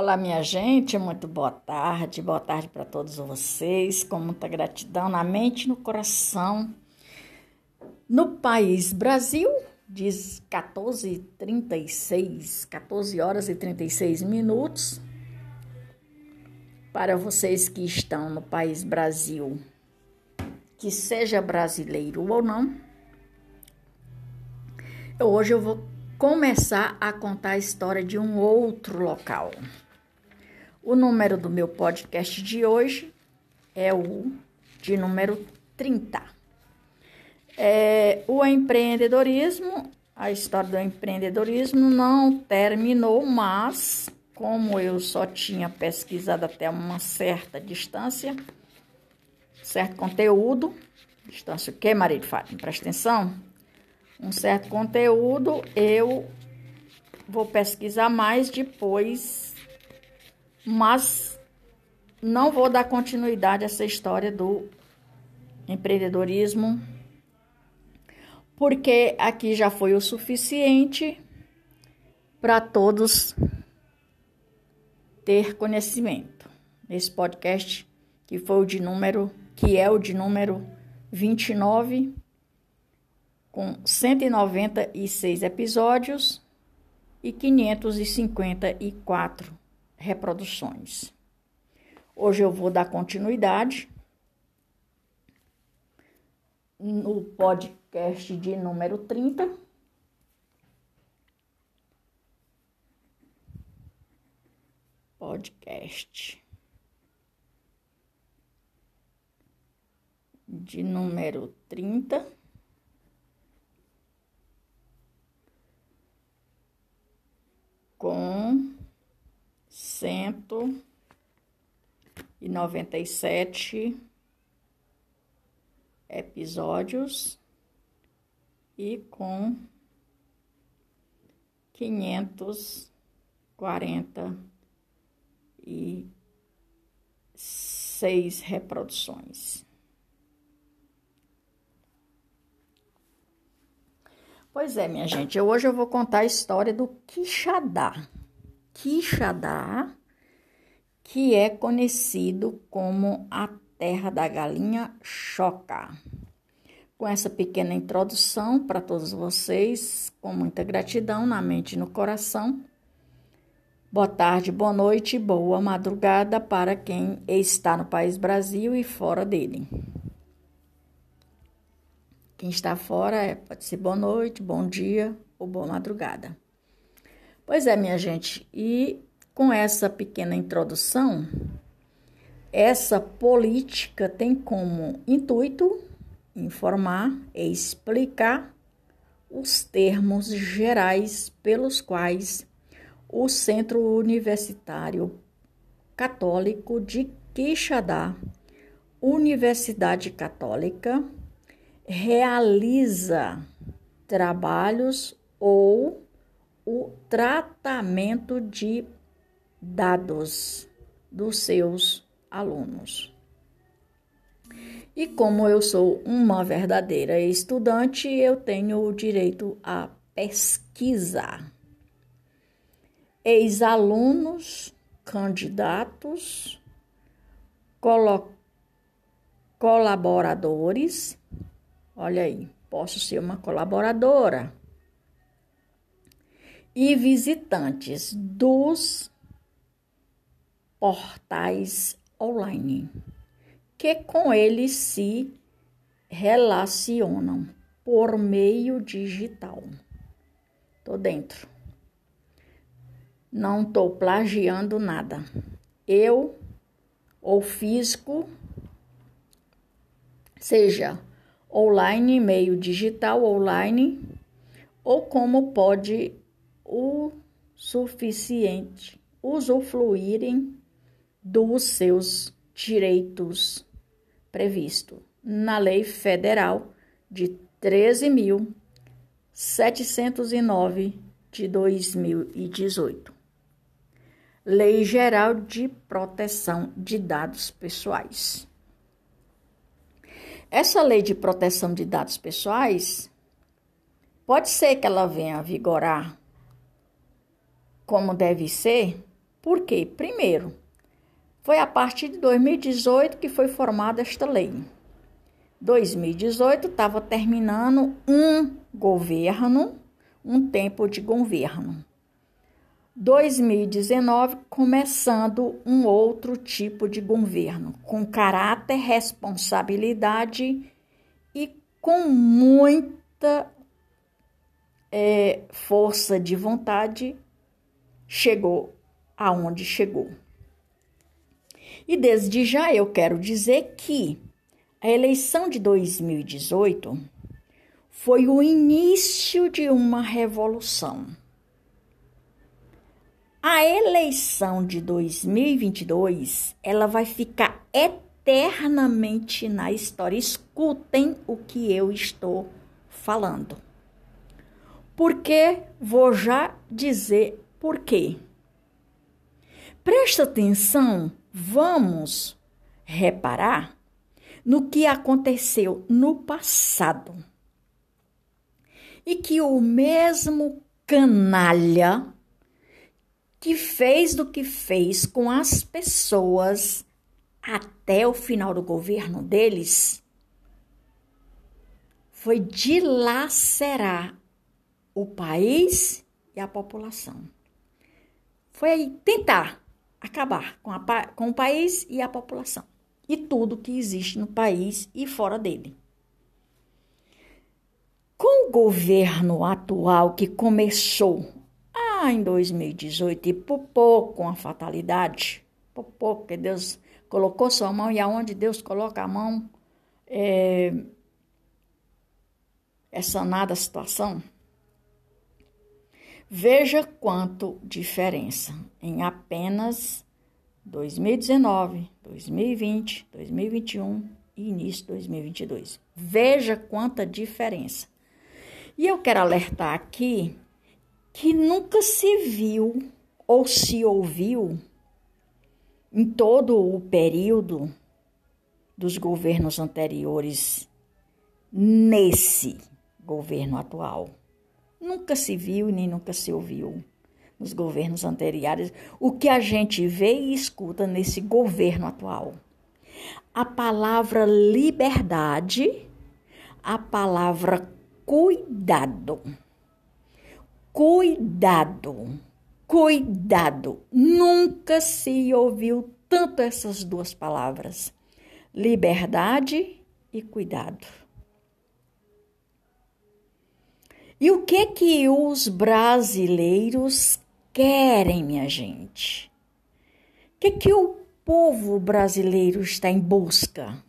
Olá, minha gente, muito boa tarde, boa tarde para todos vocês, com muita gratidão na mente e no coração. No país Brasil, diz 14h36, 14 horas e 36 minutos. Para vocês que estão no país Brasil, que seja brasileiro ou não, hoje eu vou começar a contar a história de um outro local. O número do meu podcast de hoje é o de número 30. É, o empreendedorismo, a história do empreendedorismo não terminou, mas como eu só tinha pesquisado até uma certa distância, certo conteúdo, distância o que, marido Fátima? Presta atenção. Um certo conteúdo, eu vou pesquisar mais depois mas não vou dar continuidade a essa história do empreendedorismo, porque aqui já foi o suficiente para todos ter conhecimento. Esse podcast que foi o de número, que é o de número 29, com 196 episódios e 554 reproduções. Hoje eu vou dar continuidade no podcast de número 30. Podcast de número 30. Com cento e noventa e sete episódios e com quinhentos quarenta e seis reproduções. Pois é, minha gente, hoje eu vou contar a história do Quixadá. Quixadá, que é conhecido como a terra da galinha choca. Com essa pequena introdução para todos vocês, com muita gratidão na mente e no coração. Boa tarde, boa noite, boa madrugada para quem está no país Brasil e fora dele. Quem está fora é, pode ser boa noite, bom dia ou boa madrugada. Pois é, minha gente, e com essa pequena introdução, essa política tem como intuito informar e explicar os termos gerais pelos quais o Centro Universitário Católico de Quixadá, Universidade Católica, realiza trabalhos ou o tratamento de dados dos seus alunos. E como eu sou uma verdadeira estudante, eu tenho o direito a pesquisar. Ex-alunos, candidatos, colaboradores, olha aí, posso ser uma colaboradora e visitantes dos portais online, que com eles se relacionam por meio digital. Tô dentro. Não tô plagiando nada. Eu ou físico, seja online, meio digital online, ou como pode o suficiente usufruírem dos seus direitos previsto na Lei Federal de 13.709 de 2018. Lei Geral de Proteção de Dados Pessoais. Essa lei de proteção de dados pessoais pode ser que ela venha a vigorar como deve ser Por quê? Primeiro, foi a partir de 2018 que foi formada esta lei. 2018 estava terminando um governo, um tempo de governo. 2019 começando um outro tipo de governo, com caráter, responsabilidade e com muita é, força de vontade, chegou aonde chegou. E desde já eu quero dizer que a eleição de 2018 foi o início de uma revolução. A eleição de 2022, ela vai ficar eternamente na história. Escutem o que eu estou falando. Porque vou já dizer por quê. Presta atenção vamos reparar no que aconteceu no passado e que o mesmo canalha que fez do que fez com as pessoas até o final do governo deles foi dilacerar o país e a população. Foi tentar acabar com, a, com o país e a população e tudo que existe no país e fora dele. Com o governo atual que começou ah, em 2018 e por pouco com a fatalidade, por pouco que Deus colocou sua mão e aonde Deus coloca a mão é, é sanada a situação. Veja quanto diferença em apenas 2019, 2020, 2021 e início de 2022. Veja quanta diferença. E eu quero alertar aqui que nunca se viu ou se ouviu em todo o período dos governos anteriores nesse governo atual. Nunca se viu nem nunca se ouviu nos governos anteriores o que a gente vê e escuta nesse governo atual. A palavra liberdade, a palavra cuidado. Cuidado, cuidado. Nunca se ouviu tanto essas duas palavras: liberdade e cuidado. E o que que os brasileiros querem, minha gente? O que que o povo brasileiro está em busca?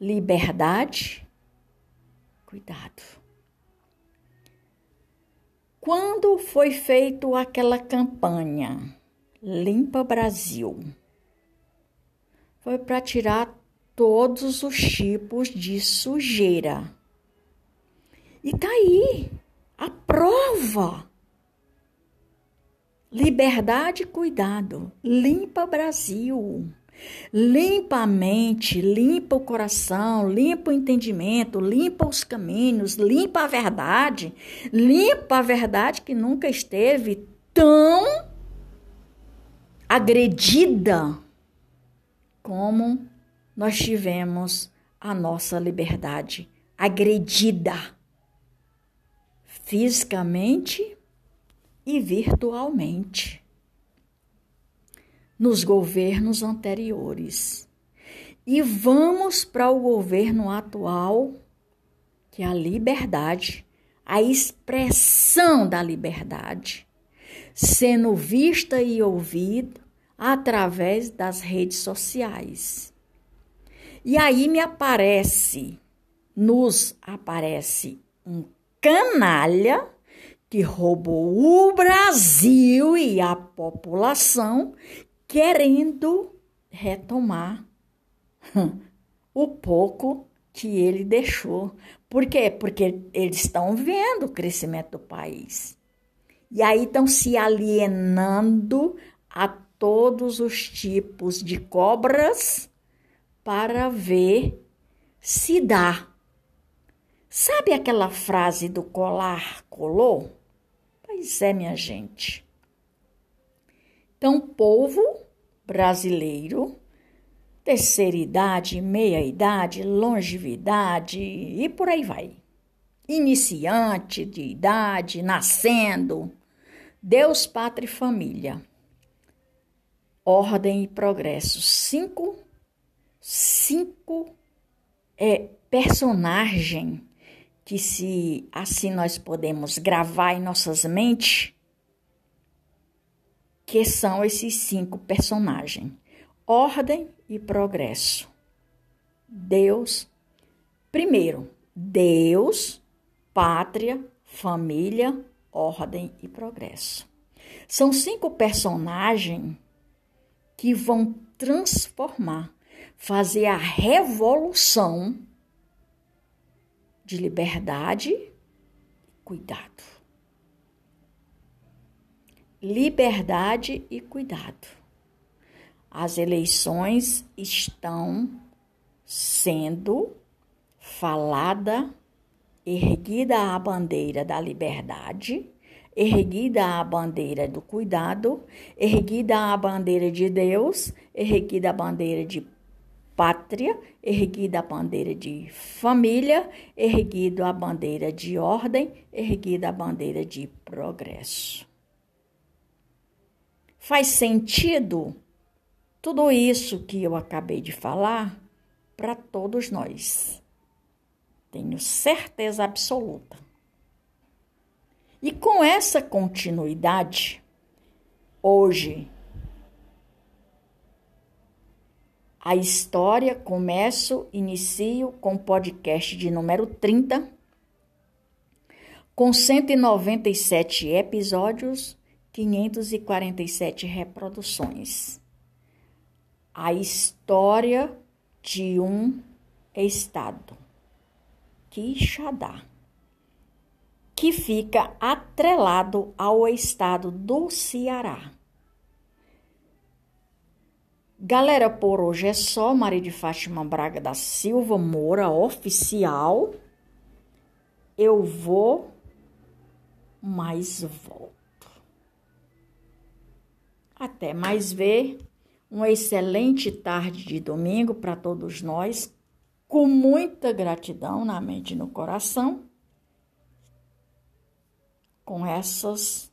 Liberdade, cuidado. Quando foi feita aquela campanha Limpa Brasil? Foi para tirar todos os tipos de sujeira. E tá aí prova. Liberdade e cuidado. Limpa Brasil. Limpa a mente, limpa o coração, limpa o entendimento, limpa os caminhos, limpa a verdade, limpa a verdade que nunca esteve tão agredida como nós tivemos a nossa liberdade agredida fisicamente e virtualmente nos governos anteriores. E vamos para o governo atual, que é a liberdade, a expressão da liberdade, sendo vista e ouvida através das redes sociais. E aí me aparece, nos aparece um canalha que roubou o Brasil e a população, querendo retomar o pouco que ele deixou. Por quê? Porque eles estão vendo o crescimento do país. E aí estão se alienando a todos os tipos de cobras para ver se dá Sabe aquela frase do colar colou? Pois é, minha gente. Então, povo brasileiro, terceira idade, meia idade, longevidade e por aí vai. Iniciante de idade, nascendo, Deus, pátria e família. Ordem e progresso. Cinco, cinco é, personagem que se assim nós podemos gravar em nossas mentes, que são esses cinco personagens: ordem e progresso. Deus, primeiro, Deus, pátria, família, ordem e progresso. São cinco personagens que vão transformar, fazer a revolução de liberdade e cuidado. Liberdade e cuidado. As eleições estão sendo falada, erguida a bandeira da liberdade, erguida a bandeira do cuidado, erguida a bandeira de Deus, erguida a bandeira de pátria, erguida a bandeira de família, erguida a bandeira de ordem, erguida a bandeira de progresso. Faz sentido tudo isso que eu acabei de falar para todos nós. Tenho certeza absoluta. E com essa continuidade, hoje A história começo, inicio com o podcast de número 30, com 197 episódios, 547 reproduções. A história de um estado, Quixadá, que fica atrelado ao estado do Ceará. Galera, por hoje é só. Maria de Fátima Braga da Silva Moura, oficial. Eu vou, mas volto. Até mais ver. Uma excelente tarde de domingo para todos nós. Com muita gratidão na mente e no coração. Com essas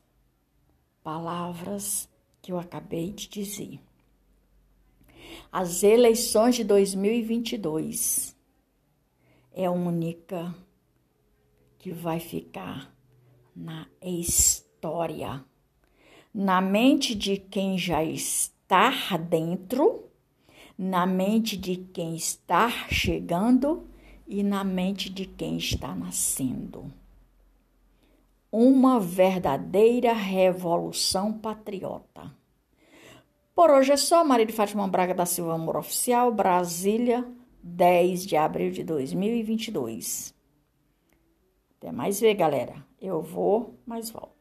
palavras que eu acabei de dizer as eleições de 2022 é a única que vai ficar na história, na mente de quem já está dentro, na mente de quem está chegando e na mente de quem está nascendo. Uma verdadeira revolução patriota. Por hoje é só. Maria de Fátima Braga da Silva Amor Oficial, Brasília, 10 de abril de 2022. Até mais ver, galera. Eu vou, mas volto.